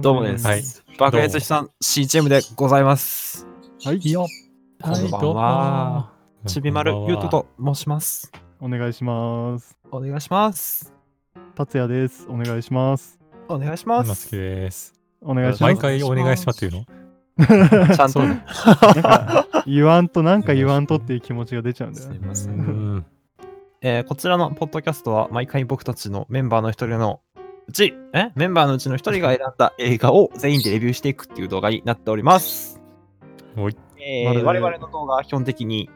どうもです。はい爆裂悲惨 CHM でございます。はい。いいよ。こんばんはどうもちびまるゆうとと申します。お願いします。お願いします。達也です。お願いします。お願いします。きです。お願いします。毎回お願いしますっていうの？ちゃんとね。なんか言わんとなんか言わんとっていう気持ちが出ちゃうんだよね。すいませ。うんん。えーこちらのポッドキャストは毎回僕たちのメンバーの一人のうち、え？メンバーのうちの一人が選んだ映画を全員でレビューしていくっていう動画になっております。おい。え我々の動画は基本的に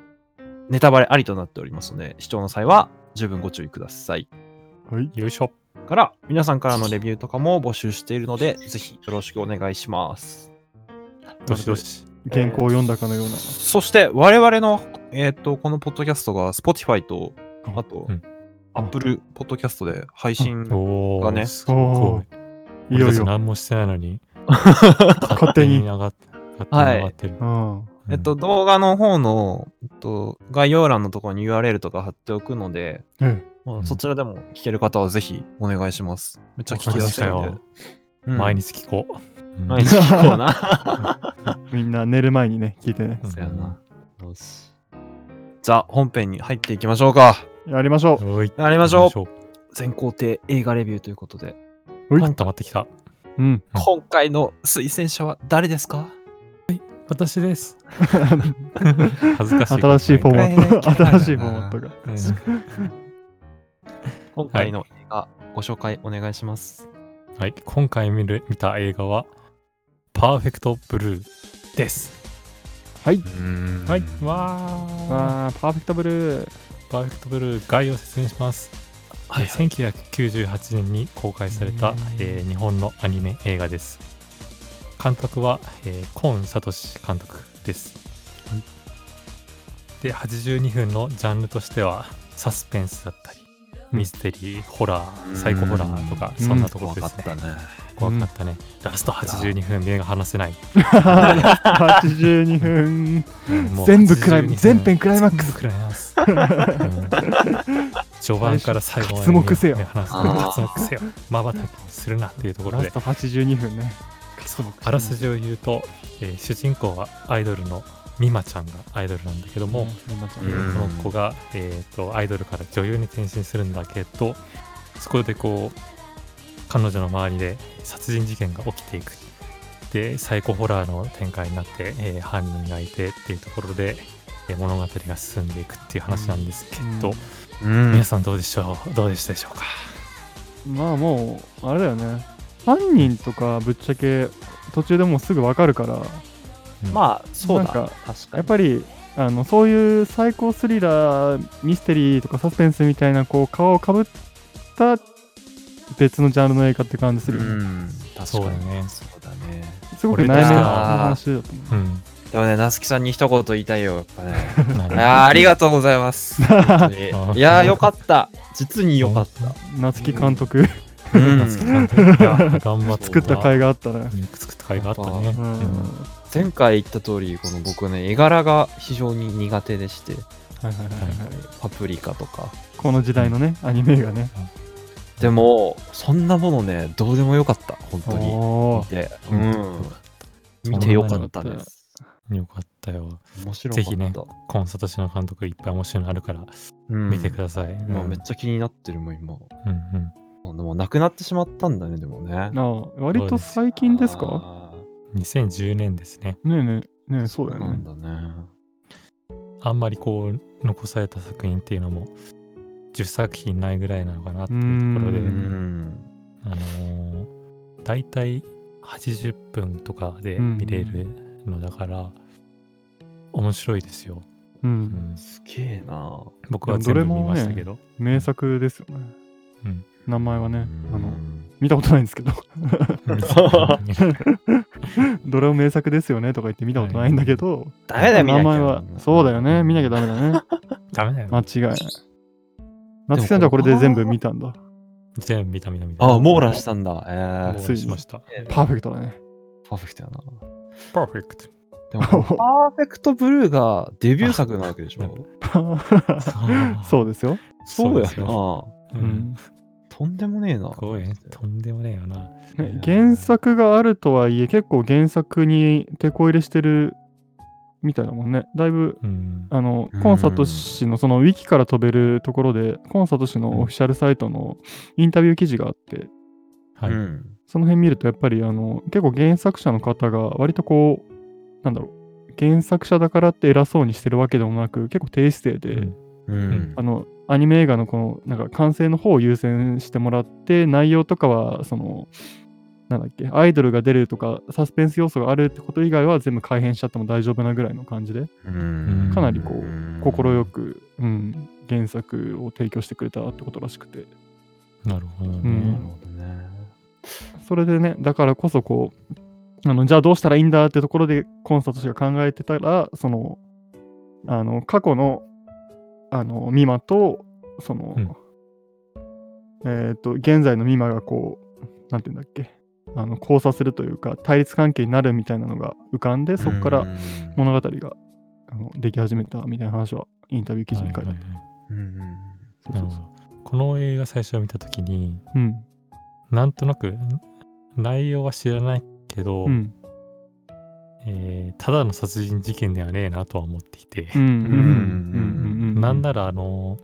ネタバレありとなっておりますので、視聴の際は十分ご注意ください。はい。よいしょ。から、皆さんからのレビューとかも募集しているので、ぜひよろしくお願いします。どしどし。原稿を読んだかのような。そして、我々の、えっ、と、このポッドキャストが Spotify と、あと、うん Apple Podcast で配信がねすごい。いよいよ。何もしてないのに、勝手に。上がって、勝手に上がってる。うん。えっと、動画の方の、えっと、概要欄のところに URL とか貼っておくので、えまあうんそちらでも聞ける方はぜひお願いします。めっちゃ聞きやすいので毎日聞こう。うん毎日聞こうな。え みんな寝る前にね、聞いてね。うんそうやな。よし。じゃあ、本編に入っていきましょうか。やりましょう。やりましょう。う。全工程映画レビューということで、うまってきた。うん。今回の推薦者は誰ですか？私です。恥ずかしい。新しいフォーマット。はい 新しいフォーマットが。うん今回の映画、ご紹介お願いします。はい。今回見る見た映画は、パーフェクトブルーです。はい。はい。わー。あー、パーフェクトブルー。パーフェクトブルー概要を説明します。はいえー1998年に公開されたうん、えー日本のアニメ映画です。監督は、えーコーン・サトシ監督です。で、82分のジャンルとしては、サスペンスだったり、ミステリー、ホラー、サイコホラーとか、うんそんなところ怖ですね。かったね。怖かったね。ラスト82分、目が離せない。82分。うんもう全部クライ82分。全編クライマックス。クライマックス。うん。序盤から最後まで刮目せよ。目離すあー刮目せよ。まばたきするなっていうところで。ラスト82分ね。あらすじを言うと、えー主人公はアイドルのミマちゃんがアイドルなんだけども、うん今ちゃんえーうん。この子が、えー、とアイドルから女優に転身するんだけどそこでこう彼女の周りで殺人事件が起きていくでサイコホラーの展開になって、えー犯人がいてっていうところで、えー物語が進んでいくっていう話なんですけど、うんうん皆さんどうでしょう？どうでしたでしょうか？まあもう、あれだよね。犯人とかぶっちゃけ途中でもうすぐわかるから、まあ、そうだ。なんか確かに。やっぱり、あのそういうサイコスリラー、ミステリーとかサスペンスみたいなこう皮をかぶった別のジャンルの映画って感じするよね。うん、確かに。そうだねそうだね。すごく悩みの話だと思う。うんでもね、なつきさんに一言言いたいよ、やっぱね。ありがとうございます。いやーよかった。実によかった。夏木監督うん夏木監督いや頑張った作った甲斐があったね。うん作った甲斐があったね、前回言った通り、この僕ね、絵柄が非常に苦手でして、はいはいはいはいパプリカとか。この時代のね、アニメがね。でも、そんなものね、どうでもよかった、本当に。見て。ううんん。見てよかったです。よかったよ面白かった。ぜひねコンサトシの監督いっぱい面白いのあるからうん見てください、今うんめっちゃ気になってるもん、今。うんうんでも、なくなってしまったんだね、でもね。ああ割と最近ですか？あ2010年ですねねえねえ、ねえ、そうだーなよね。んだね。あんまりこう残された作品っていうのも10作品ないぐらいなのかなっていうところで。あのー、大体80分とかで見れるのだから、面白いですよ、う。うんん、すげえな。僕は全部見ましたけど、名作ですよね。うん名前はね、あの、うん見たことないんですけど、うん どれも名作ですよねとか言って見たことないんだけど、ダメだよ、名前は、そうだよね、見なきゃダメだね。ダメだよ、間違いない。夏木さんじゃあこれで全部見たんだ。全部見た見た見たあ、網羅したんだ。え網ー、羅しましたパーフェクトだね。パーフェクトやな。パーフェクトでも、パーフェクトブルーがデビュー作なわけでしょ？そうですよ。そうやですよな。とんでもねえな。すごいね。とんでもねえよな。ね原作があるとはいえ、結構原作に手こ入れしてるみたいだもんね。だいぶ、うん。あのうん、コンサート氏のそのウィキから飛べるところで、コンサート氏のオフィシャルサイトのインタビュー記事があって、はい。うん。その辺見るとやっぱりあの結構原作者の方が割とこうなんだろう原作者だからって偉そうにしてるわけでもなく結構低姿勢で、うんうんあのアニメ映画のこのなんか完成の方を優先してもらって内容とかはそのなんだっけアイドルが出るとかサスペンス要素があるってこと以外は全部改変しちゃっても大丈夫なぐらいの感じでうん。かなりこう快く、うん、原作を提供してくれたってことらしくて。なるほどね。うん。なるほどね。それでね、だからこそこう、あのじゃあどうしたらいいんだってところでコンサート氏が考えてたら、その、あの、過去の、あの、ミマと、その、うん。えっ、と、現在のミマがこう、なんていうんだっけ、あの、交差するというか、対立関係になるみたいなのが浮かんで、そこからうん物語が、あのでき始めたみたいな話は、インタビュー記事に書いてあった。この映画最初見たときに、うん。なんとなくん内容は知らないけど、うん。えーただの殺人事件ではねえなとは思っていて、うん。うん。うん。なんならあの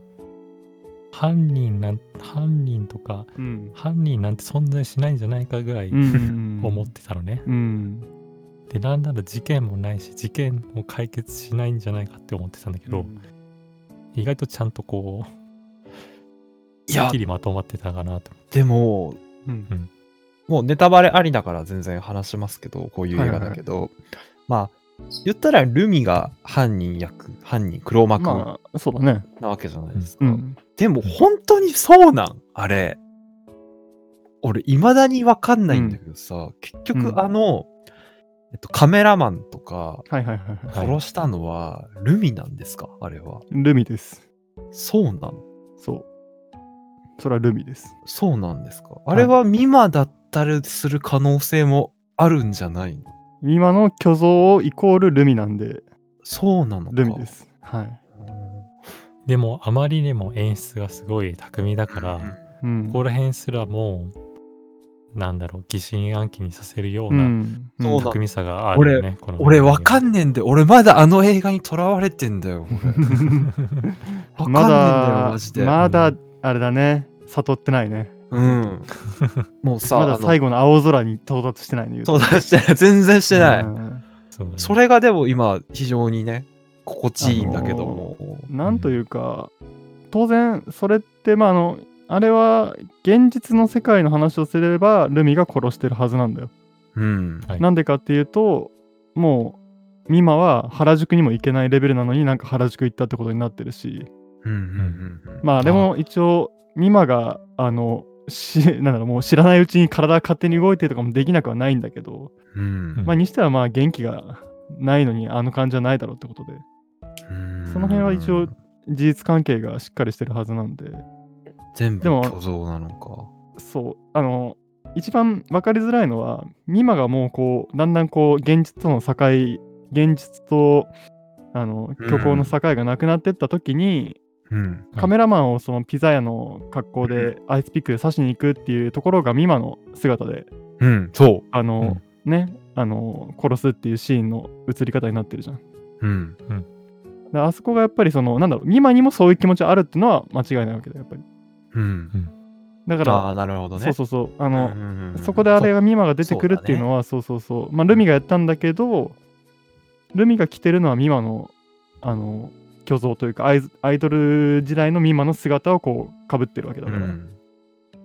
犯人なん犯人とかうん。犯人なんて存在しないんじゃないかぐらいうん。思ってたのね。うん。でなんなら事件もないし事件も解決しないんじゃないかって思ってたんだけど、意外とちゃんとこういやすっき、りまとまってたかなと。でも、うん。もうネタバレありだから全然話しますけど、こういう映画だけど、まあ、言ったらルミが犯人役、犯人、黒幕なまあ、そうだね。わけじゃないですか。うん。でも本当にそうなんあれ。俺、未だにわかんないんだけどさ、結うん局あの、えっと、カメラマンとかはいはいはいはい。はい殺したのはルミなんですか？あれは。ルミです。そうなん？そう。それはルミです。そうなんですか？あれはミマだったりする可能性もあるんじゃないの？今の虚像イコールルミなんで、そうなのか。ルミです。はい。でもあまりにも演出がすごい巧みだから、うん。ここら辺すらもなんだろう疑心暗鬼にさせるようう。なんそうな巧みさがあるよね。この俺わかんんねえんで、俺まだあの映画にとらわれてんだよ。俺 わかんねえんだよ、まだマジで。まだ、あれだね。悟ってないね。うん。もうさ、まだ最後の青空に到達してないね。言うとそうだしてない。全然してない。うんそねそれがでも今、非常にね、心地いいんだけども。なんというか、当然、それって、まあ、あの、あれは現実の世界の話をすれば、ルミが殺してるはずなんだよ。うん。はいなんでかっていうと、もう、ミマは原宿にも行けないレベルなのになんか原宿行ったってことになってるし、うんうんうんうん。まあでも一応、ミマが、あの、し なんだろうもう知らないうちに体勝手に動いてとかもできなくはないんだけど、うん。まあにしてはまあ元気がないのにあの感じはないだろうってことで、うん。その辺は一応事実関係がしっかりしてるはずなんで、全部でも虚像なのか。そう、あの、一番分かりづらいのは、ミマがもうこう、だんだんこう、現実との境、現実と、あの、虚構の境がなくなってった時に、うん。カメラマンをそのピザ屋の格好でアイスピックで刺しに行くっていうところがミマの姿で、うん、そあの、ね、あの、殺すっていうシーンの映り方になってるじゃん。う。うん。であそこがやっぱりその、なんだろう、ミマにもそういう気持ちあるっていうのは間違いないわけだよ、やっぱり。うん。だから、ああ、なるほどね。そうそうそう、あの、うんうんうんそこであれがミマが出てくるっていうのは、そう,、そうそうまあ、ルミがやったんだけど、ルミが着てるのはミマの、あの、虚像というかアイズ、アイドル時代のミマの姿をこう、かぶってるわけだから。うん。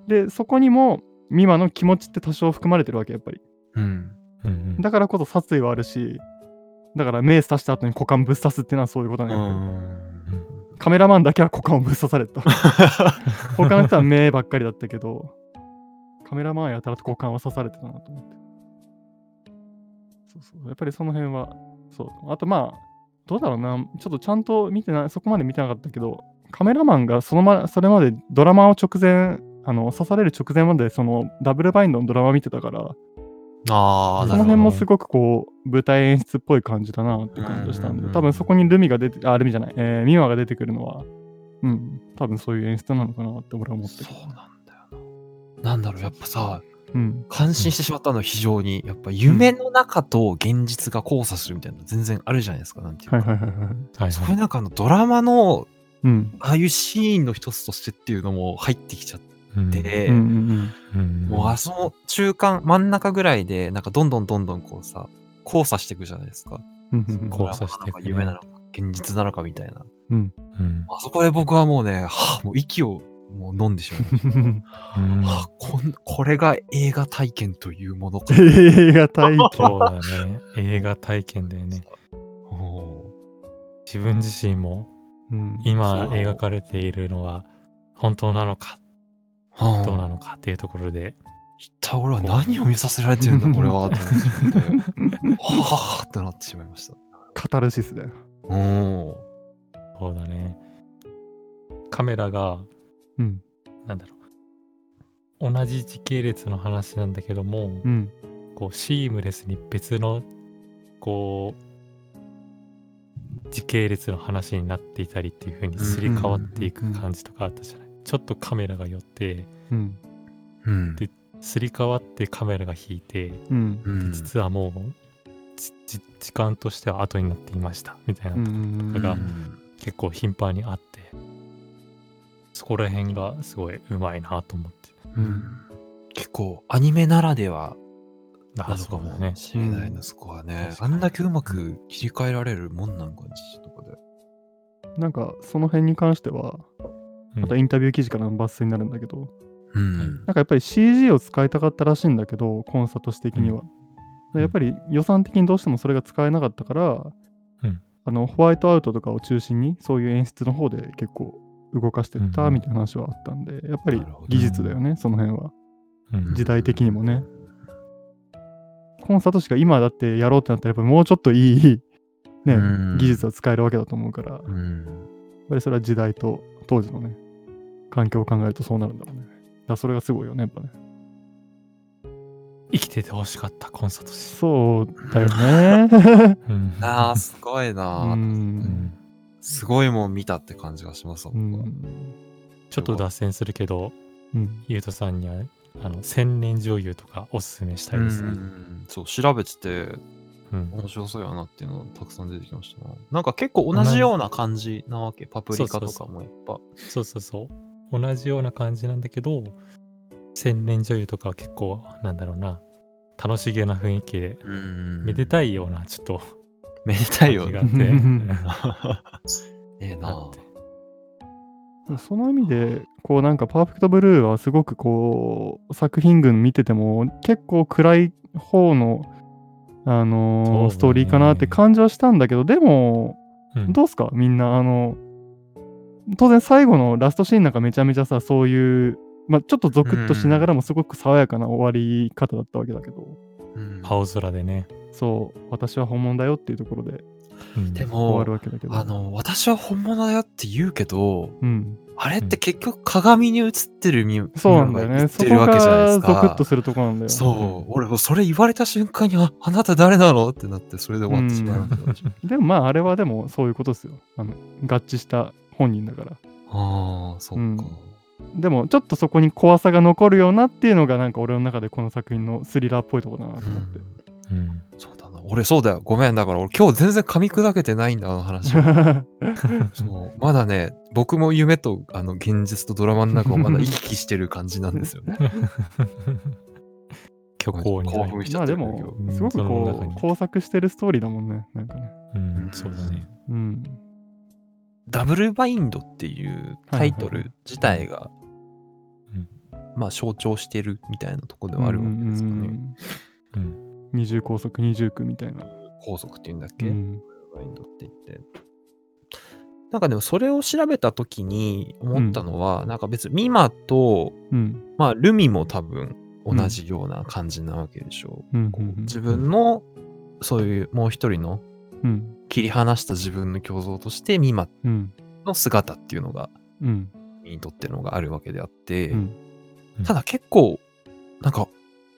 で、そこにも、ミマの気持ちって多少含まれてるわけ、やっぱり。うん。うんうんだからこそ殺意はあるし、だから目刺した後に股間ぶっ刺すっていうのはそういうことうな。カメラマンだけは股間をぶっ刺された。他の人は目ばっかりだったけど、カメラマンはやたらと股間は刺されてたなと思って。そうそう。やっぱりその辺は、そう。あとまあ、どうだろうな、ちょっとちゃんと見てない、そこまで見てなかったけど、カメラマンがそのま、それまでドラマを直前、あの、刺される直前まで、その、ダブルバインドのドラマ見てたから、ああ、そ。の辺もすごくこう、舞台演出っぽい感じだなって感じがしたんで、多分そこにルミが出て、あ、ルミじゃない、えー、ミワが出てくるのは、うん、多分そういう演出なのかなって俺は思ってるそう。なんだよなんだろう、やっぱさ、うん。感心してしまったのは非常に、やっぱ夢の中と現実が交差するみたいなの全然あるじゃないですか、なんていうか。はいはいはいはい。はいそれなんかあのドラマのうん。ああいうシーンの一つとしてっていうのも入ってきちゃっうんて、うんうんうんもうあその中間、真ん中ぐらいで、なんかどんどんどんどんこうさ、交差していくじゃないですか。うんうんうん。交差していくね夢なのか、現実なのかみたいな。うんあそこで僕はもうね、はあ、もう息をもう飲んでしまいました。うんはあ、こんこれが映画体験というものか。映画体験。そうだね。映画体験だよね。お自分自身もうん今描かれているのは本当なのか？ーはあどうなのかっていうところで、一体俺は何を見させられてるんだ、これは。はあってなってしまいました。カタルシスだよ。おそうだね。カメラが、うん。なんだろう。同じ時系列の話なんだけども、うん。こうシームレスに別のこう時系列の話になっていたりっていう風にすり替わっていく感じとかあったじゃない？ちょっとカメラが寄ってうん。うん。すり替わってカメラが引いてうん。うん実はもうじじ時間としては後になっていましたみたいなうとこんだからうん結構頻繁にあってそこら辺がすごいうまいなと思ってうん結構アニメならではなあのかもしれないな、そこはね。確かにあんだけうまく切り替えられるもんなのか、実とかで。なんか、その辺に関しては、うんまたインタビュー記事からの抜粋になるんだけど、うん。なんかやっぱり CG を使いたかったらしいんだけど、コンサート的には。うんやっぱり予算的にどうしてもそれが使えなかったから、うんあのホワイトアウトとかを中心にそういう演出の方で結構動かしてったうんみたいな話はあったんで、やっぱり技術だよね、その辺は。うん時代的にもね。コンサートしか今だってやろうってなったらやっぱりもうちょっといい、ねうん技術は使えるわけだと思うから、やっうん。ぱりそれは時代と当時のね、環境を考えるとそうなるんだろうね。だからそれがすごいよね、やっぱね。生きててほしかったコンサートし、そうだよね。うんああ、すごいな、う。うんんすごいもん見たって感じがします、う僕はん。ちょっと脱線するけどうん。ゆうとさんにはあの千年女優とかおすすめしたいですね、うんそう、調べてて、うん面白そうやなっていうのがたくさん出てきましたな。なんか結構同じような感じなわけ？パプリカとかもやっぱ。そうそうそう同じような感じなんだけど千年女優とかは結構なんだろうな楽しげな雰囲気でうんめでたいようなちょっとめでたいよ。感じがね。あって。ええなその意味で、こうなんかパーフェクトブルーはすごくこう作品群見てても結構暗い方の、あのーね。ストーリーかなって感じはしたんだけど、でも、うん。どうすか？みんな、あの、当然最後のラストシーンなんかめちゃめちゃさ、そういう、まあちょっとゾクッとしながらもすごく爽やかな終わり方だったわけだけど、うん。青空でね、そう、私は本物だよっていうところでうんで終わもる、わけだけど。あの、私は本物だよって言うけど、うん、あれって結局鏡に映ってるみそうなんだよね。そこてるわけじゃないですがゾクッかと。するところなんだよ。そう、俺もそれ言われた瞬間に、あ、あなた誰なのってなって、それで終わってしまうわけだし。でもまああれはでもそういうことですよ。あの合致した本人だから。ああ、そっか。うんでもちょっとそこに怖さが残るようなっていうのがなんか俺の中でこの作品のスリラーっぽいところだなと思って。うんそうだな。俺そうだよ。ごめん。だから俺今日全然噛み砕けてないんだ、あの話。そうまだね、僕も夢とあの現実とドラマの中をまだ 行き来してる感じなんですよね。虚構に入る興奮しちゃってるんだけどもすごくこう工作してるストーリーだもんね。なんかね。うん、そうだね。うん。ダブルバインドっていうタイトル自体が、うんまあ象徴してるみたいなところではあるわけですかね。うん。二重高速二重区みたいな。法則っていうんだっけ、うん。バインドって言って。なんかでもそれを調べたときに思ったのは、なんか別にミマと、うん。まあルミも多分同じような感じなわけでしょう。うん。こう自分のそういうもう一人のうん。切り離した自分の胸像としてミマうん。の姿っていうのがうん。にとってのがあるわけであって、うんただ結構なんか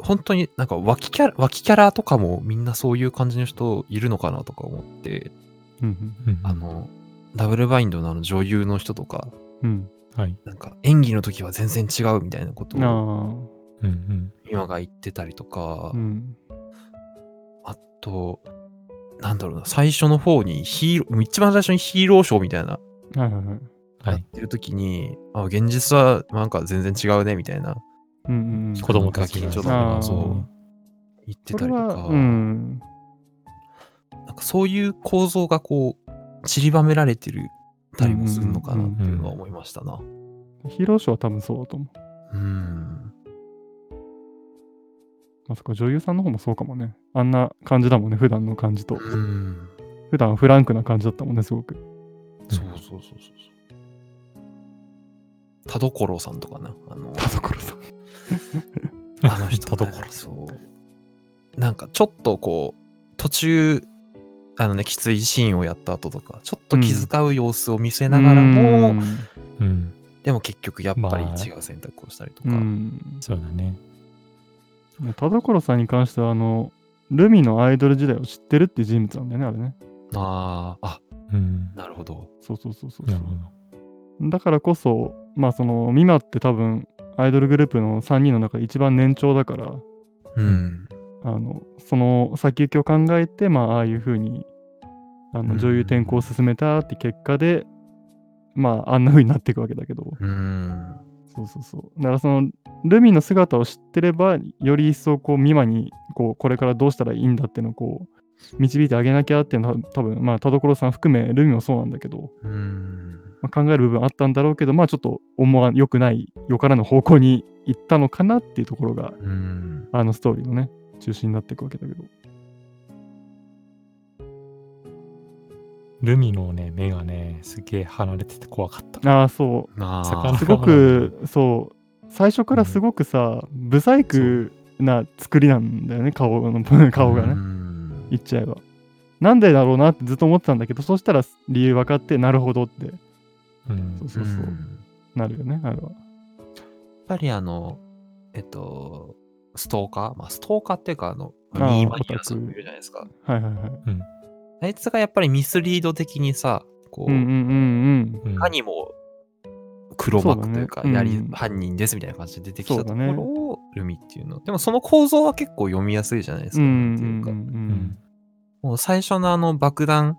本当になんか脇キャラ脇キャラとかもみんなそういう感じの人いるのかなとか思って、うん。うんあのダブルバインドのあの女優の人とかうん。はい。なんか演技の時は全然違うみたいなことあをあ。うんうん。今が言ってたりとか、うん。あと、なんだろうな、最初の方にヒーロー、一番最初にヒーローショーみたいな、はいはいはい。はい。やってる時に、あ、現実はなんか全然違うねみたいな、うんうんうん。子供たちがガキちょっとあーそう言ってたりとか、うん。なんかそういう構造がこう、散りばめられてるたりもするのかなっていうのは思いましたな。ヒーローショーは多分そうだと思う。うん。まさか女優さんの方もそうかもね。あんな感じだもんね、普段の感じと。うん。普段フランクな感じだったもんね、すごく。そうそうそうそうそう。田所さんとかな。あの、田所さん。あの人、田所さんそう。なんかちょっとこう、途中、あのね、きついシーンをやった後とか、ちょっと気遣う様子を見せながらも、うんうん。でも結局やっぱりまあ違う選択をしたりとか。うん。そうだね。田所さんに関しては、あの、ルミのアイドル時代を知ってるっていう人物なんだよね、あれね。ああ、あ、うん。なるほど。そうそうそうそう。なるほど。だからこそ、まあその、ミマって多分、アイドルグループの3人の中で一番年長だから、うん。あの、その先行きを考えて、まあ、ああいう風に、あうんの、女優転向を進めたって結果で、まあ、あんな風になっていくわけだけど、うん。そうそうそう。だからその、ルミの姿を知ってれば、より一層、こう、ミマに、こう、これからどうしたらいいんだっていうのを、こう、導いてあげなきゃっていうのは、多分まあ、田所さん含め、ルミもそうなんだけど、うん。まあ、考える部分あったんだろうけど、まあ、ちょっと思わ良くない、よからぬ方向に行ったのかなっていうところが、うん。あのストーリーのね、中心になっていくわけだけど。ルミのね、目がね、すげえ離れてて怖かった。ああ、そう。あ、すごく、そう、最初からすごくさ、ブサイクな作りなんだよね、顔の顔がね、うん言っちゃえば。なんでだろうなってずっと思ってたんだけど、そしたら理由分かって、なるほどって。うん。そうそうそう。うん。なるよね、あれは。やっぱりあの、えっと、ストーカー？まあ、ストーカーっていうか、あの、ああミーマニアオタクさんいるじゃないですか。はいはいはい。あいつがやっぱりミスリード的にさ、こう、うんうんうんうん。いかにも黒幕というか、やり、うん。犯人ですみたいな感じで出てきたところを、ルミっていうの。でもその構造は結構読みやすいじゃないですか。んうなんていうか。んもう最初のあの爆弾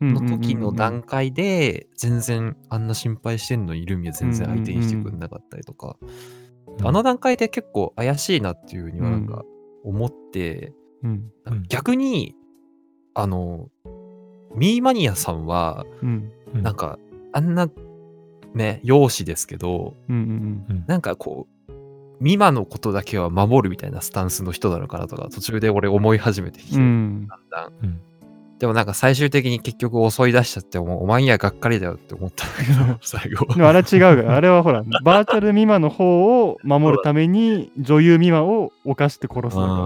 うん。の時の段階で、全然あんな心配してんのにルミは全然相手にしてくれなかったりとか、あの段階で結構怪しいなっていうふうにはなんか思って、逆に、あの、ミーマニアさんは、なんか、あんな、ね、容姿ですけど、うんうんうんなんかこう、ミマのことだけは守るみたいなスタンスの人なのかなとか、途中で俺思い始めてきて、だんだん。うんでもなんか最終的に結局襲い出しちゃって、もうお前にはがっかりだよって思ったんだけど、最後。でもあれは違うあれはほら、バーチャルミマの方を守るために女優ミマを犯して殺すだから、う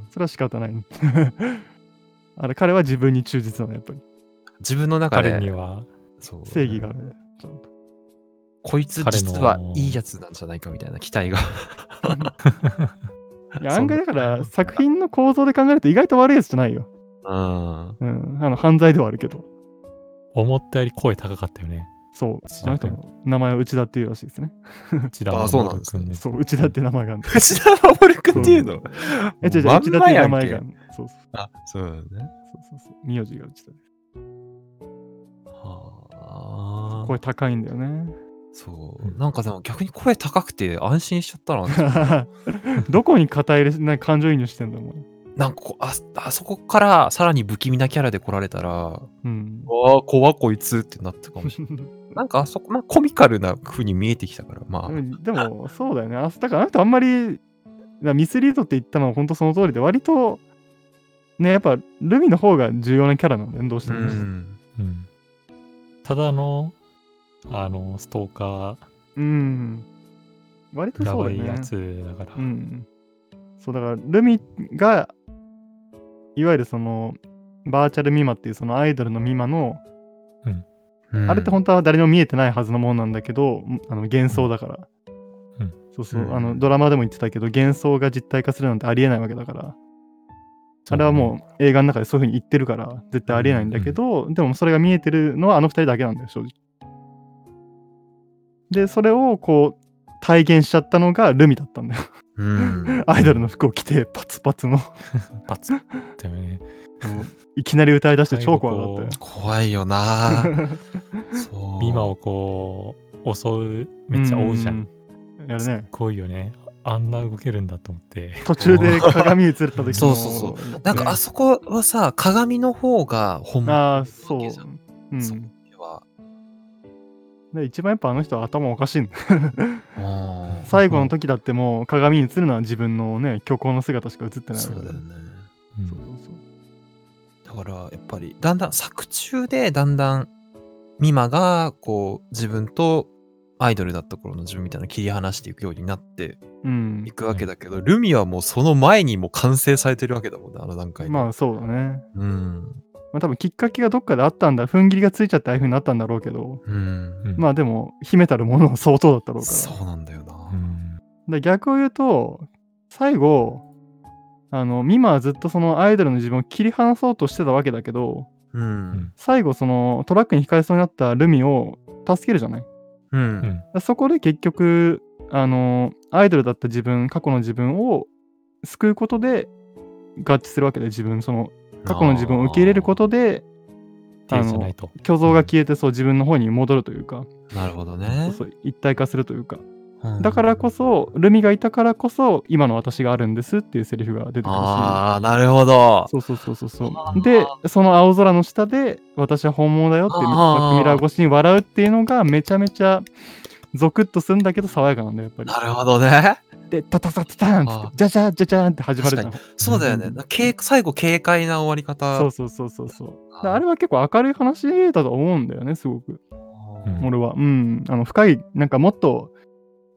んそれは仕方ない。あれ、彼は自分に忠実なの、やっぱり。自分の中で、彼には、そう正義があるね。ちゃんとこいつ実はいいやつなんじゃないかみたいな期待が。いや、案外だから、作品の構造で考えると意外と悪いやつじゃないよ。うん。うん。あの、犯罪ではあるけど。思ったより声高かったよね。そう。あの人の名前は内田っていうらしいですね。内田あそうなんですねね。そう、内田って名前がある。藤田守君っていうの？え、違う違う、内田って名前がある。そうそうあ、そうだね。そうそうそう。名字が内田です。はあ。声高いんだよね。そう。なんかでも逆に声高くて安心しちゃったな。どこに肩入れな感情移入してんだもん。なんかあ、あそこからさらに不気味なキャラで来られたら、うん。わあ、怖こいつってなったかもしれない。なんかあそこ、まあコミカルな風に見えてきたから、まあ。うんでも、そうだよね。あだからあの人あんまり、ミスリードって言ったのは本当その通りで、割と、ね、やっぱルミの方が重要なキャラなんだよね、どうしても。うん。うんただの、あの、ストーカー、うん。割とやそうだよね。ばいやつだから。うん。そうだから、ルミが、いわゆるその、バーチャルミマっていうそのアイドルのミマの、あれって本当は誰にも見えてないはずのものなんだけど、あの幻想だから。うんそうそう、うんあのドラマでも言ってたけど、幻想が実体化するなんてありえないわけだから。あれはもう映画の中でそういうふうに言ってるから、絶対ありえないんだけど、でもそれが見えてるのはあの二人だけなんだよ、正直。で、それをこう、体現しちゃったのがルミだったんだよ。うん。アイドルの服を着て、パツパツの。パツッだよね。いきなり歌い出して超怖かったよ。怖いよなそう。今をこう、襲う、めっちゃ追うじゃん。うん。やるすっね。ごいよね。あんな動けるんだと思って。途中で鏡映った時もそうそうそうなんかあそこはさ、鏡の方が本物ああ、そう。うん。で一番やっぱあの人は頭おかしいんだうん 最後の時だってもう鏡に映るのは自分のね虚構の姿しか映ってない。そうだよね。うん。そうそう。だからやっぱりだんだん作中でだんだんミマがこう自分とアイドルだった頃の自分みたいな切り離していくようになってうん。いくわけだけど、ルミはもうその前にもう完成されてるわけだもんねあの段階で。まあそうだね。うん。まあ多分きっかけがどっかであったんだ踏ん切りがついちゃってああいう風になったんだろうけどうん。うんまあでも秘めたるものは相当だったろうからそうなんだよな。うんで逆を言うと最後あのミマはずっとそのアイドルの自分を切り離そうとしてたわけだけどうん。うん最後そのトラックにひかれそうになったルミを助けるじゃない？うん。うんでそこで結局あのアイドルだった自分過去の自分を救うことで合致するわけで自分その過去の自分を受け入れることで。虚像が消えてそう自分の方に戻るというか、なるほどね。そう一体化するというかうんだからこそルミがいたからこそ今の私があるんですっていうセリフが出てくるしああ、なるほど。そうそうそうそうそうでその青空の下で私は本物だよってミラー越しに笑うっていうのがめちゃめちゃゾクッとするんだけど爽やかなんだよやっぱりなるほどね。でタタタタタンってじゃじゃじゃじゃんって始まるじゃん。そうだよね。軽最後、軽快な終わり方。そうそうそうそうそう。あれは結構明るい話だと思うんだよねすごく。うん。俺は。うん。あの深いなんかもっと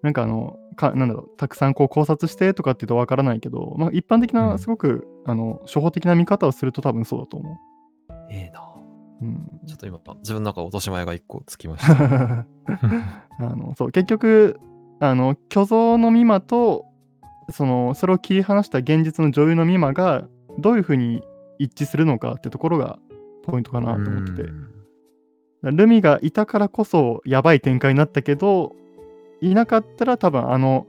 なんかあのかなんだろうたくさんこう考察してとかっていうとわからないけど、まあ、一般的うなん。すごく、あの初歩的な見方をすると多分そうだと思ええな。う、うん、ちょっと今、自分の中落とし前が一個つきました。あのそう結局あの虚像のミマとそのそれを切り離した現実の女優のミマがどういうふうに一致するのかってところがポイントかなと思ってて。ルミがいたからこそやばい展開になったけどいなかったら多分あの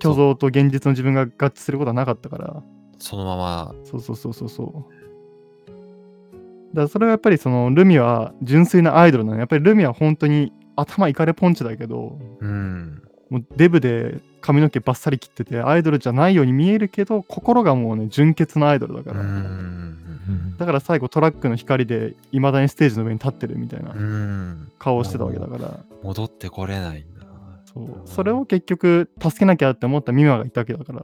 虚像と現実の自分が合致することはなかったから。そのまま、そうそうそうそうそう。だからそれはやっぱりそのルミは純粋なアイドルなの。やっぱりルミは本当に頭いかれポンチだけどうん。もうデブで髪の毛バッサリ切っててアイドルじゃないように見えるけど心がもうね純潔なアイドルだかうら、ん。だから最後トラックの光でいまだにステージの上に立ってるみたいなうん。顔をしてたわけだから、戻ってこれないんだ。そう。それを結局助けなきゃって思ったミマがいたわけだから。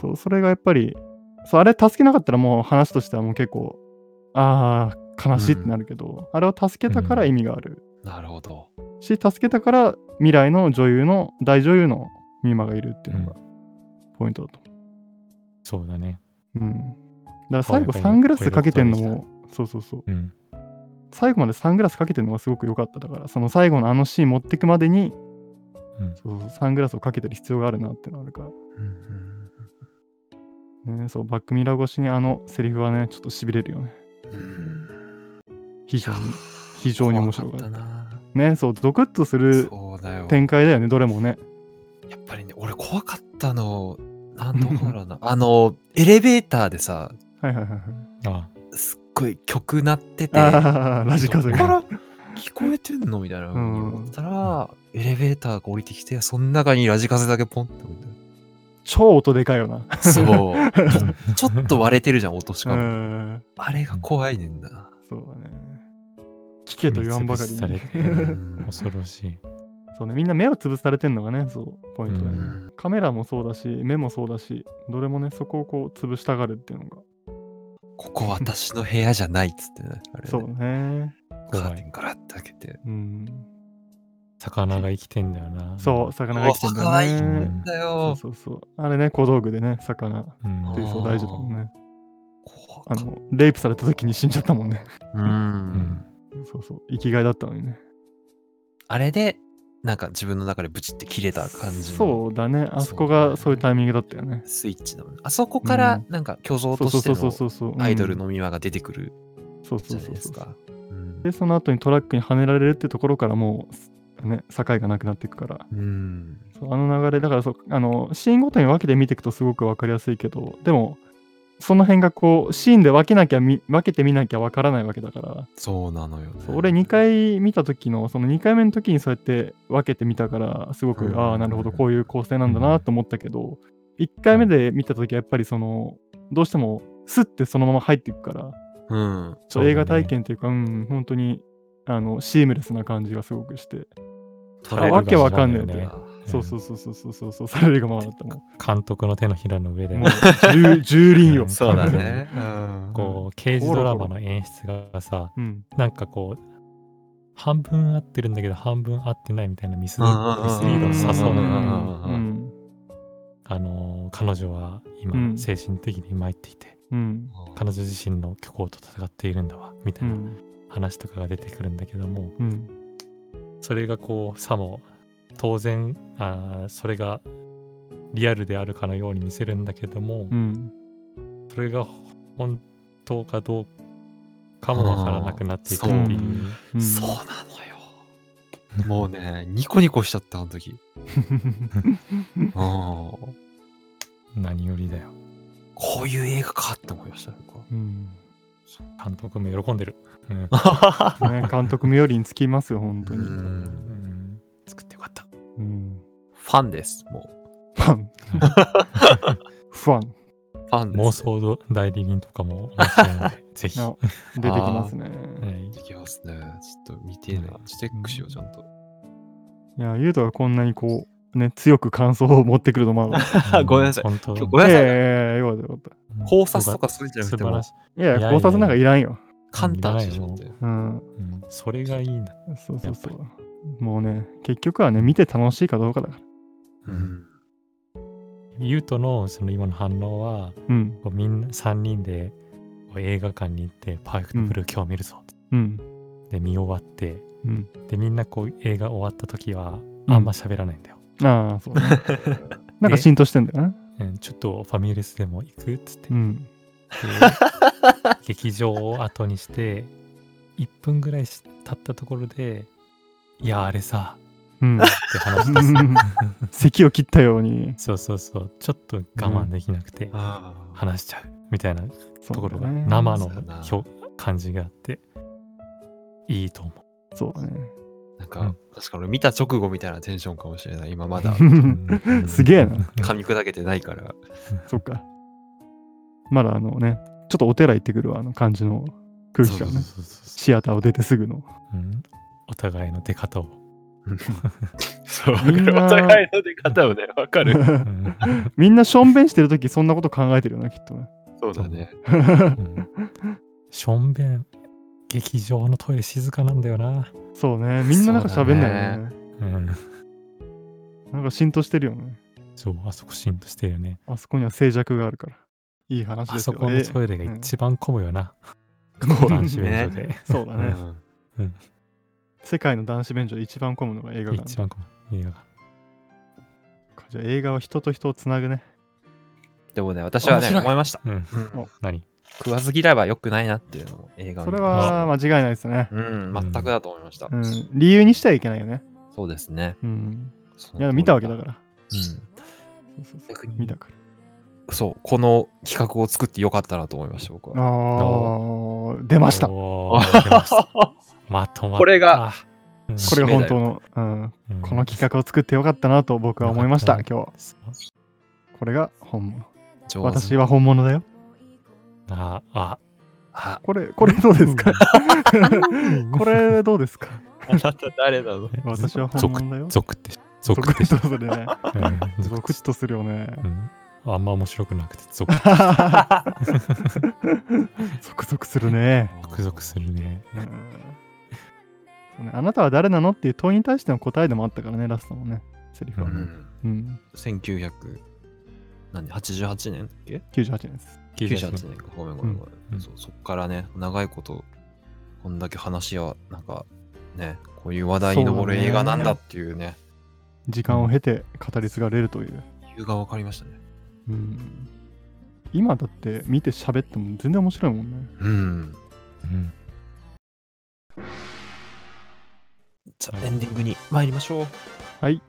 そうそれがやっぱりそうあれ助けなかったらもう話としてはもう結構ああ悲しいってなるけど、あれを助けたから意味がある、なるほど。し助けたから未来の女優の大女優のミマがいるっていうのがポイントだとそうだね。うん。だから最後サングラスかけてんのも、そうそうそう。うん。最後までサングラスかけてんのがすごく良かっただから、その最後のあのシーン持ってくまでに、うんそうそうサングラスをかけてる必要があるなってのがあるから。うんね、そう、バックミラー越しにあのセリフはね、ちょっと痺れるよね。うん非常に、非常に面白かった。怖な。ね、そう、ゾクッとする。展開だよね、どれもね。やっぱりね、俺怖かったの、なんどこだろうな。あの、エレベーターでさ、はいはいはいはい。あすっごい曲鳴ってて、ああ、ラジカセが。聞こえてんのみたいな思ったら、エレベーターが降りてきて、その中にラジカセだけポンって置いて超音でかいよな。そう。ち ょちょっと割れてるじゃん、音しうかも。ん。あれが怖いねんな。そうだね。聞けと言わんばかりに恐ろしい。そうね、みんな目を潰されてんのがね、そう、ポイントだよね。うんカメラもそうだし、目もそうだし、どれもね、そこをこう潰したがるっていうのが。ここ私の部屋じゃないっつってね。あれねそうね。カーテンガラッて開けて。うん。魚が生きてんだよな。そう、魚が生きてんだ可愛いよね。んだそうよ。そうそう。あれね、小道具でね、魚。うん。水槽大事だもんね。怖かっあの、レイプされた時に死んじゃったもんね。たうん。そうそう。生きがいだったのにね。あれで、なんか自分の中でブチって切れた感じのそうだね。あそこがそういうタイミングだったよね。スイッチだもんね。あそこから、なんか虚像そうそうとしてそうそうそう。のアイドルうんのミワが出てくるそうじそうそうそう。ゃないですか。うんで、その後にトラックにはねられるってところからもう、ね、境がなくなっていくから。うん。そうあの流れ、だからそう、あの、シーンごとに分けて見ていくとすごく分かりやすいけど、でも、その辺がこう、シーンで分けなきゃみ、分けてみなきゃ分からないわけだから、そうなのよね。俺2回見た時の、その2回目の時にそうやって分けてみたから、すごく、うん。ああ、なるほど、こういう構成なんだなと思ったけど、1回目で見た時はやっぱりその、どうしても、スッてそのまま入っていくから、うん。映画体験というか、うん、本当に、あの、シームレスな感じがすごくして、取れるわけわかんねえがままだよねそうそうそうそうそうそうそう、されるがままだったもん。監督の手のひらの上でもう、重重輪よ。そうだね。うん。こう刑事ドラマの演出がさうん。なんかこう半分合ってるんだけど半分合ってないみたいなミスミスリードを誘う。あのー彼女はうん今精神的に参っていて、うん。彼女自身の虚構と戦っているんだわみたいなうん。話とかが出てくるんだけども、うん。それがこうさも当然あーそれがリアルであるかのように見せるんだけども、うん。それが本当かどうかもわからなくなっていくっていう。うん。そうなのよ。もうね、ニコニコしちゃった、あの時。何よりだよ。ういう映画かって思いました、僕は。うん。監督も喜んでる、うん。ね、監督冥利につきますよ、本当に。ファンです、もファン。ファン。う。ファンです。妄想代理人とかも面白いのでぜひ、あ出てきますね。はいできますね。ちょっと見てえな。チェックしよう、ちゃんと。いや、ゆうとがこんなにこう、ね、強く感想を持ってくるのもある。ごめんなさい本当ごめんなさいいやよかったよかっ考察とかするんじゃなくても素晴らしい、やいや、考察なんかいらんよ。簡単してしまって。うん。うんそれがいいんだそうそうそう。もうね、結局はね、見て楽しいかどうかだから。うん。ゆうとのその今の反応はうん。こうみんな3人で映画館に行ってパーフェクトブルー今日見るぞ、うん。で見終わってうん。でみんなこう映画終わった時はうんあんま喋らないんだよ、ああ、そうね。なんか浸透してんだよな。うんちょっとファミレスでも行くっつって、うん。で 劇場を後にして1分ぐらいし経ったところで「いやあれさうん。って話して 咳を切ったように。そうそうそうちょっと我慢できなくて。話しちゃうみたいなところが生の感じがあっていいと思そうだね。なんかうん、確か俺見た直後みたいなテンションかもしれない。今まだう。すげえな。噛み砕けてないから。そっか。まだあのね、ちょっとお寺行ってくるわあの感じの空気感ね。そうそうそうシアターを出てすぐの。うんお互いの出方を、そう、みんなお互いの出方をね、わかる。うん みんなしょんべんしてるときそんなこと考えてるよな、きっとね。そうだね。うん。しょん。べん。劇場のトイレ静かなん。だよな、そうね。みん。ななん。か喋ん。ないよね。うん、なん。か浸透してるよね。そうあそこシーンとしてるよねあそこには静寂があるから。いい話あですよそこのトイレが一番混むよな、男子便所で、そうだね。うん世界の男子便所で一番混むのが映画館。一番混む映画がじゃあ映画は人と人をつなぐね。でもね、私はね、思いました。うん何？食わず嫌いは良くないなっていうのを映画をそれは間違いないですね。うん、全くだと思いました。うん。理由にしてはいけないよね。そうですね。うん。いや、見たわけだから。うん。そうそうそう逆に見たから。そう、この企画を作ってよかったなと思いました、僕は。ああ、出ました。出ました まとまこれが、うん。れが本当の、うん、うん。この企画を作ってよかったなと僕は思いました、よ今日。これが本物。私は本物だよ。ああ。あ、これ、これどうですか？これどうですか？あなた誰なの？私は本物だよ。ゾクってゾクってゾクッとするね。うん。ゾクッとするよね。うん。あんま面白くなくてゾクゾクゾクするね。ゾクゾクするね。うんそうねあなたは誰なのっていう問いに対しての答えでもあったからね、ラストのね、セリフは。ううんん。うん、1988年だっけ98年？です。98年か。ごめんごめんごめん。うんそうそっからね、長いこと、こんだけ話は、なんか、ね、こういう話題に上る映画なんだっていうね、時間を経て語り継がれるという。理由が分かりましたね。うん、今だって見て喋っても全然面白いもんね。うん。うんじゃあはいエンディングに参りましょう。はい。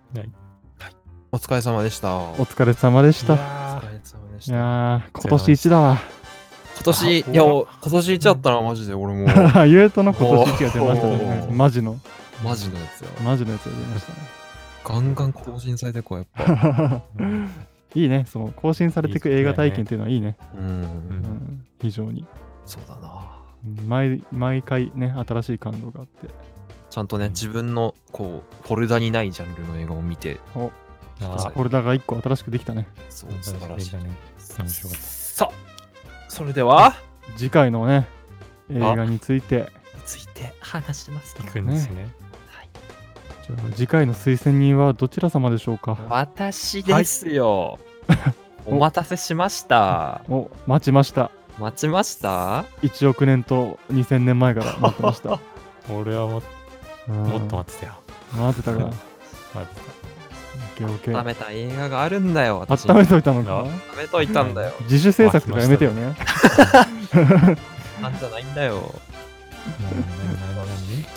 お疲れ様でした。お疲れ様でした。いおや疲れ様でしやた。ー、今年一だわ。今年、いや、今年一だったな、マジで、俺も。ゆうとの今年一が出ましたねお。ーマジの、マジのやつよ。マジのやつが出ましたね。ガンガン更新されてこう、やっぱ。いいね、その更新されていく映画体験っていうのはいいね。うん。うん、非常に。そうだな。毎毎回ね、新しい感動があって。ちゃんとね、自分の、こう、フォルダにないジャンルの映画を見て、おあフォルダが1個新しくできたね。そう、ー素晴らしい。ね。面白かった。さあ、それでは、次回のね、映画について、について話します行くんですね。じゃあ次回の推薦人はどちら様でしょうか私ですよ。お待たせしました。お、待ちました。待ちました1億年と2000年前から待ってました。俺はももっと待ってたよ。待ってたから。待ってオッケーオッケー。温めた映画があるんだよ、私。温めといたのかあ温めといたんだよ。自主制作とかやめてよね。なんじゃないんだよ。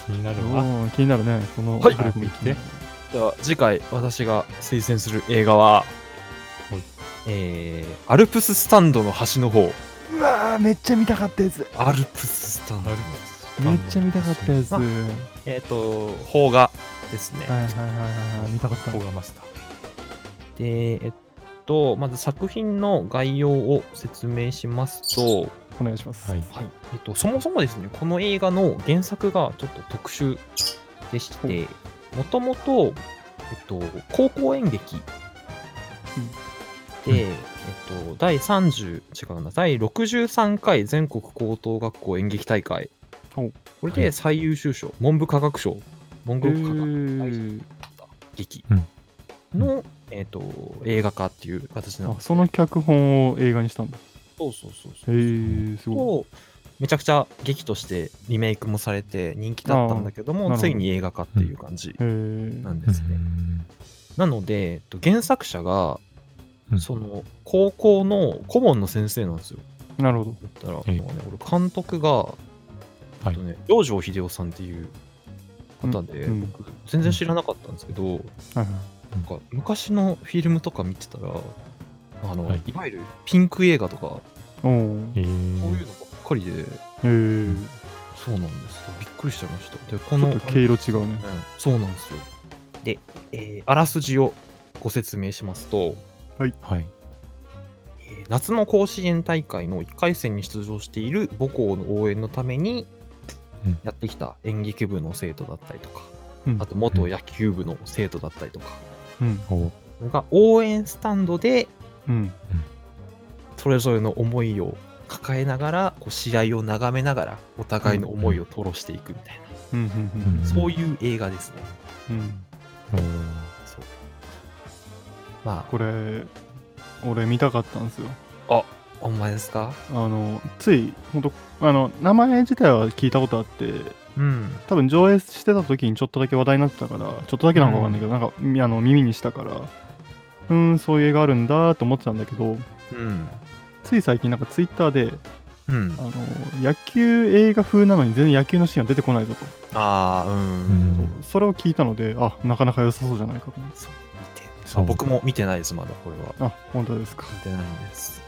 気になるわ。気になるね。そのはいでは、次回私が推薦する映画ははい、えー、アルプススタンドの端の方。うわーめっちゃ見たかったやつ。アルプススタンド。めっちゃ見たかったやつ。えっ、と、邦画ですね。はいはいはい。見たかった。ここがマスター。で、えっと、まず作品の概要を説明しますと、お願いします。はい。はいえっと、そもそもですね、この映画の原作がちょっと特殊でして、もともと、えっと、高校演劇で、えっと、第30、違うな、第63回全国高等学校演劇大会。これで最優秀賞、文部科学省、文へ部科学ー劇うんの、えっと、映画化っていう形なんあですその脚本を映画にしたんだ。そうそうそうへそう。え、すごい。とめちゃくちゃ劇としてリメイクもされて人気だったんだけどもついに映画化っていう感じ。なんですね。なので、えっと原作者がうんその高校の顧問の先生なんですよ。なるほど。だったら、ね俺監督が、はいえっとね、養生秀夫さんっていう方で、うんうん僕全然知らなかったんですけど、はいはい。なんか昔のフィルムとか見てたらあの、はいい、わゆるピンク映画とかそういうーのばっかりで。そうなんですよ。びっくりしちゃいました。で、こちょの、っと毛色違うね。うんそうなんですよ。で、えーあらすじをご説明しますと、はい。えー夏の甲子園大会の1回戦に出場している母校の応援のためにうんやってきた演劇部の生徒だったりとか、うん。あと元野球部の生徒だったりとかうん。おが応援スタンドでうん。それぞれの思いを抱えながらこう試合を眺めながらお互いの思いを吐露していくみたいな、そういう映画ですね。うん。そう。まあこれ、俺見たかったんですよ。お前ですか？あの、つい、ほんと、あの、名前自体は聞いたことあって、うん。多分上映してた時にちょっとだけ話題になってたから、ちょっとだけなのかわかんないけど、なんかみあの耳にしたから、うーん、そういう映画あるんだと思ってたんだけど、うん。つい最近なんかツイッターで、うん。あの、野球映画風なのに全然野球のシーンが出てこないぞと。ああうん、うん。それを聞いたので、あ、なかなか良さそうじゃないかと。思って。そう。見て。そう。あ僕も見てないですまだこれは。あ、本当ですか。見てないんです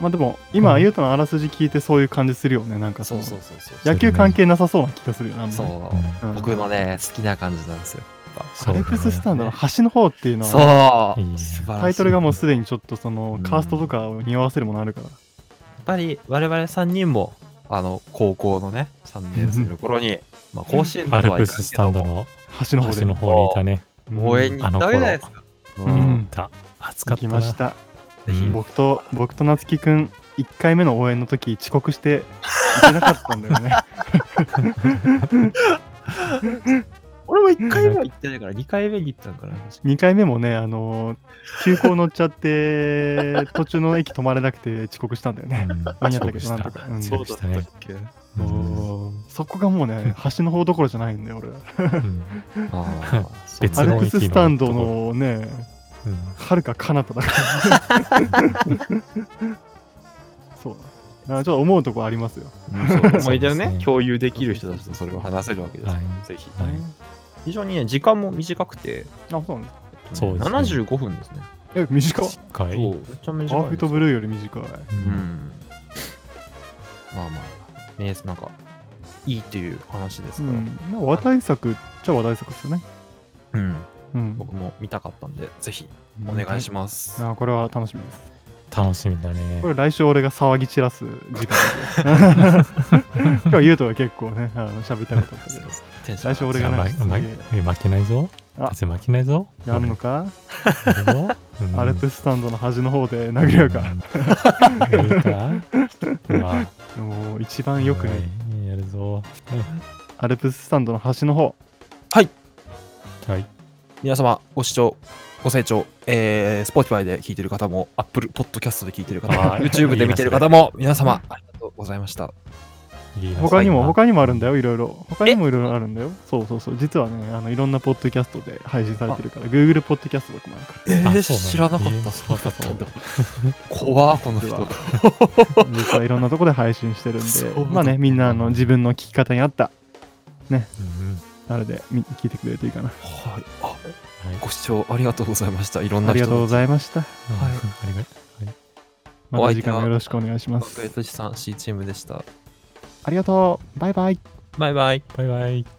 まあでも、今、うんゆうとのあらすじ聞いてそういう感じするよね。なんかそうのそうそうそう野球関係なさそうな気がするよね。あんまりそう、うん僕のね好きな感じなんですよアルプススタンドの端の方っていうのぱは、そうタイトルがもうすでにちょっとそのうんカーストとかを匂わせるものあるから。やっぱり我々3人もあの高校のね3年生の頃に、まあ、甲子園とアルプススタンドの端の方の方にいたね。応援に行ったわけじゃないですか、ううんん行った。暑か行ったな。きました。うん。僕と、僕と夏樹くん、1回目の応援の時遅刻して行けなかったんだよね。俺も1回目は行ってないから2回目に行ったのかな2回目もね、あのー急行乗っちゃって、途中の駅止まれなくて遅刻したんだよね。うん。間に合ったけど、なんとか。うん。そうだったねけ、そこがもうね、端の方どころじゃないんだよ、俺。アルプススタンドのね、うんはるか彼方だから。そうだ。だからちょっと思うとこありますよ。思い出をねそうですね共有できる人たちとそれを話せるわけですよ、はいぜひ、はい非常にね、時間も短くて、あ、そうなんです。そうですね75分ですね。え、短っ。近い。そう、めっちゃ短いです。パーフェクトブルーより短い。ううんん。まあまあ、ね、なんか、いいっていう話ですから、うん。まあ話題作っちゃ話題作ですよね。うん、うん。僕も見たかったんで、ぜひお願いします。あこれは楽しみです。楽しみだねこ。れ来週俺が騒ぎ散らす時間 今日ゆうとが結構ね、あの喋りたいことあったけど。来週俺がまね、負けないぞ。あ風負けないぞ。やるのか、アルプススタンドの端の方で殴り合うか。もう一番よくね、はいやるぞ。アルプススタンドの端の方。はい。皆様、ご視聴、ご清聴、えー、Spotify で聞いてる方も、Apple Podcast で聞いてる方も、YouTube で見てる方も、皆様、ありがとうございました。他にも、他にもあるんだよ、いろいろ。他にもいろいろあるんだよ。そうそうそう。実はね、あのいろんなポッドキャストで配信されてるから、Google ポッドキャストとかもあるから。えー、知らなかった。えーそうだったんだ。怖っこの人実は。いろんなとこで配信してるんで、まあね、みんなあの自分の聞き方に合った、うんうんあれでみ聞いてくれるといいかな。はい。あ、はいご視聴ありがとうございました。いろんな人ありがとうございました。うんはいありがまた次回もよろしくお願いします学。園都市さん C チームでした。ありがとう。バイバイ。バイバイ。バイバイ。